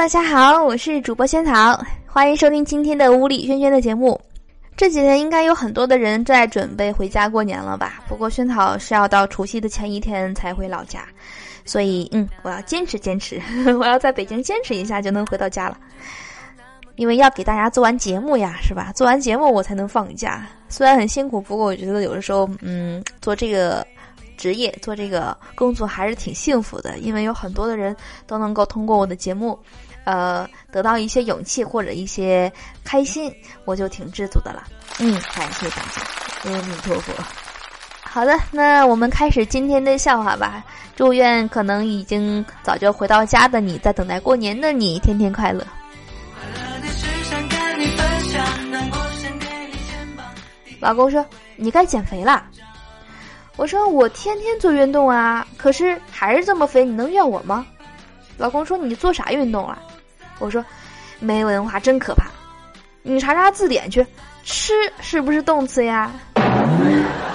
大家好，我是主播仙草，欢迎收听今天的屋里轩轩的节目。这几天应该有很多的人在准备回家过年了吧？不过萱草是要到除夕的前一天才回老家，所以嗯，我要坚持坚持，我要在北京坚持一下就能回到家了。因为要给大家做完节目呀，是吧？做完节目我才能放假，虽然很辛苦，不过我觉得有的时候，嗯，做这个职业、做这个工作还是挺幸福的，因为有很多的人都能够通过我的节目，呃，得到一些勇气或者一些开心，我就挺知足的了。嗯，感谢大家，阿弥陀佛。好的，那我们开始今天的笑话吧。祝愿可能已经早就回到家的你，在等待过年的你，天天快乐。老公说：“你该减肥了。”我说：“我天天做运动啊，可是还是这么肥，你能怨我吗？”老公说：“你做啥运动了？”我说：“没文化真可怕，你查查字典去，吃是不是动词呀？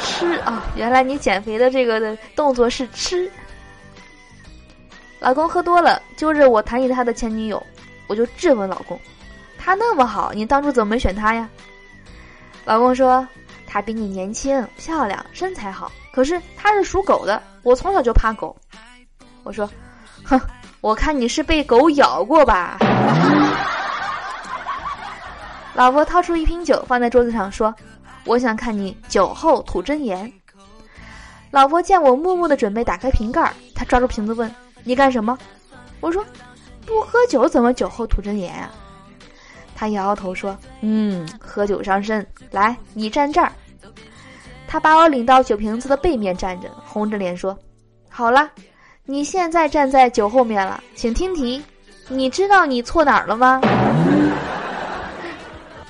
吃啊，原来你减肥的这个的动作是吃。”老公喝多了，揪着我谈起他的前女友，我就质问老公：“他那么好，你当初怎么没选他呀？”老公说：“他比你年轻、漂亮、身材好，可是他是属狗的，我从小就怕狗。”我说：“哼，我看你是被狗咬过吧。”老婆掏出一瓶酒放在桌子上说：“我想看你酒后吐真言。”老婆见我默默的准备打开瓶盖，她抓住瓶子问：“你干什么？”我说：“不喝酒怎么酒后吐真言啊？”他摇摇头说：“嗯，喝酒伤身。来，你站这儿。”他把我领到酒瓶子的背面站着，红着脸说：“好了，你现在站在酒后面了，请听题。你知道你错哪儿了吗？”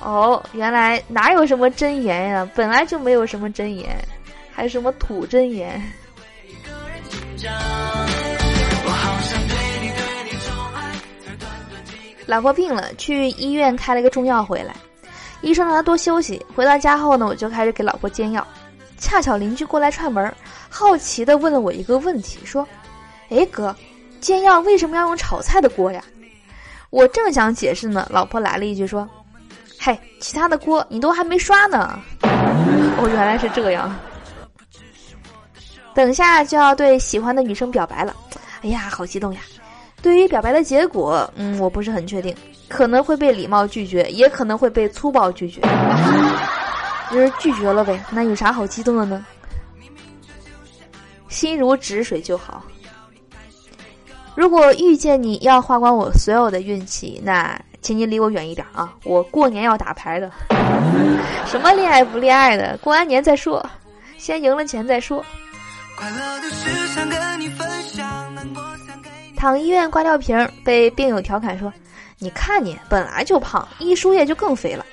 哦，原来哪有什么真言呀？本来就没有什么真言，还什么土真言。老婆病了，去医院开了个中药回来，医生让他多休息。回到家后呢，我就开始给老婆煎药。恰巧邻居过来串门，好奇的问了我一个问题，说：“哎哥，煎药为什么要用炒菜的锅呀？”我正想解释呢，老婆来了一句说：“嘿，其他的锅你都还没刷呢。”哦，原来是这样。等下就要对喜欢的女生表白了，哎呀，好激动呀！对于表白的结果，嗯，我不是很确定，可能会被礼貌拒绝，也可能会被粗暴拒绝。就是拒绝了呗，那有啥好激动的呢？心如止水就好。如果遇见你要花光我所有的运气，那请你离我远一点啊！我过年要打牌的，什么恋爱不恋爱的，过完年再说，先赢了钱再说。快乐的事想跟你分享，难过躺医院挂吊瓶，被病友调侃说：“你看你本来就胖，一输液就更肥了。”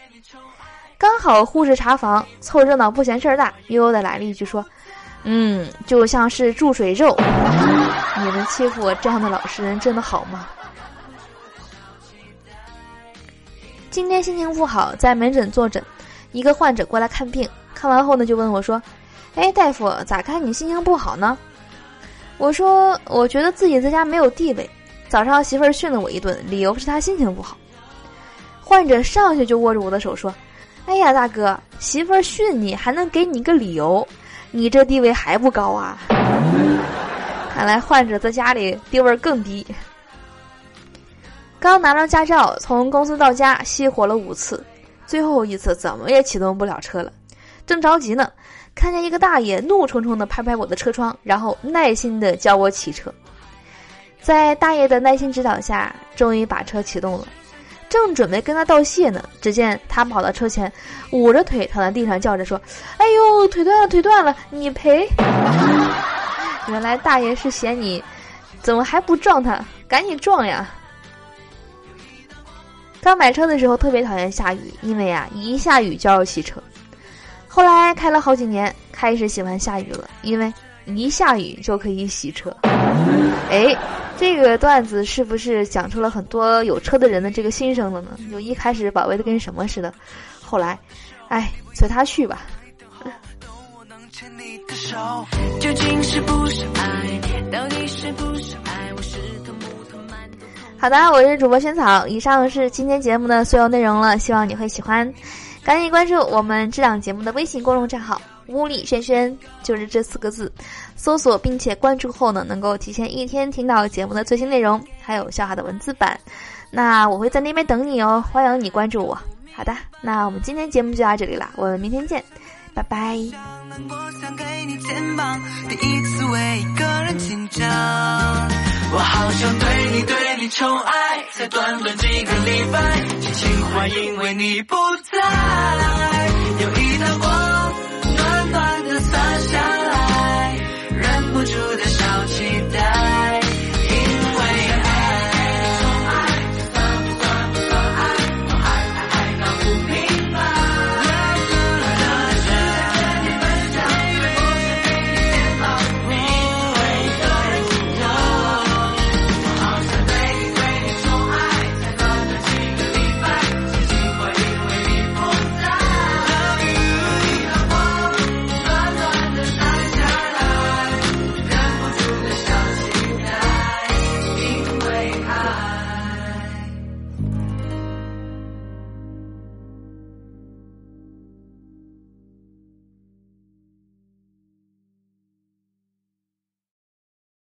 刚好护士查房，凑热闹不嫌事儿大，悠悠的来了一句说：“嗯，就像是注水肉。”你们欺负我这样的老实人真的好吗？今天心情不好，在门诊坐诊，一个患者过来看病，看完后呢就问我说：“哎，大夫，咋看你心情不好呢？”我说，我觉得自己在家没有地位。早上媳妇儿训了我一顿，理由是她心情不好。患者上去就握着我的手说：“哎呀，大哥，媳妇儿训你还能给你个理由，你这地位还不高啊？”看来患者在家里地位更低。刚拿到驾照，从公司到家熄火了五次，最后一次怎么也启动不了车了，正着急呢。看见一个大爷怒冲冲的拍拍我的车窗，然后耐心的教我骑车。在大爷的耐心指导下，终于把车启动了。正准备跟他道谢呢，只见他跑到车前，捂着腿躺在地上叫着说：“哎呦，腿断了，腿断了，你赔！” 原来大爷是嫌你怎么还不撞他，赶紧撞呀！刚买车的时候特别讨厌下雨，因为呀，一下雨就要洗车。后来开了好几年，开始喜欢下雨了，因为一下雨就可以洗车。哎，这个段子是不是讲出了很多有车的人的这个心声了呢？就一开始宝贝的跟什么似的，后来，哎，随他去吧。好的，我是主播萱草，以上是今天节目的所有内容了，希望你会喜欢。赶紧关注我们这档节目的微信公众账号“屋里轩轩”，就是这四个字，搜索并且关注后呢，能够提前一天听到节目的最新内容，还有笑话的文字版。那我会在那边等你哦，欢迎你关注我。好的，那我们今天节目就到这里了，我们明天见，拜拜。我好想对你对你宠爱，短短几个礼拜心情坏因为你不在有一道光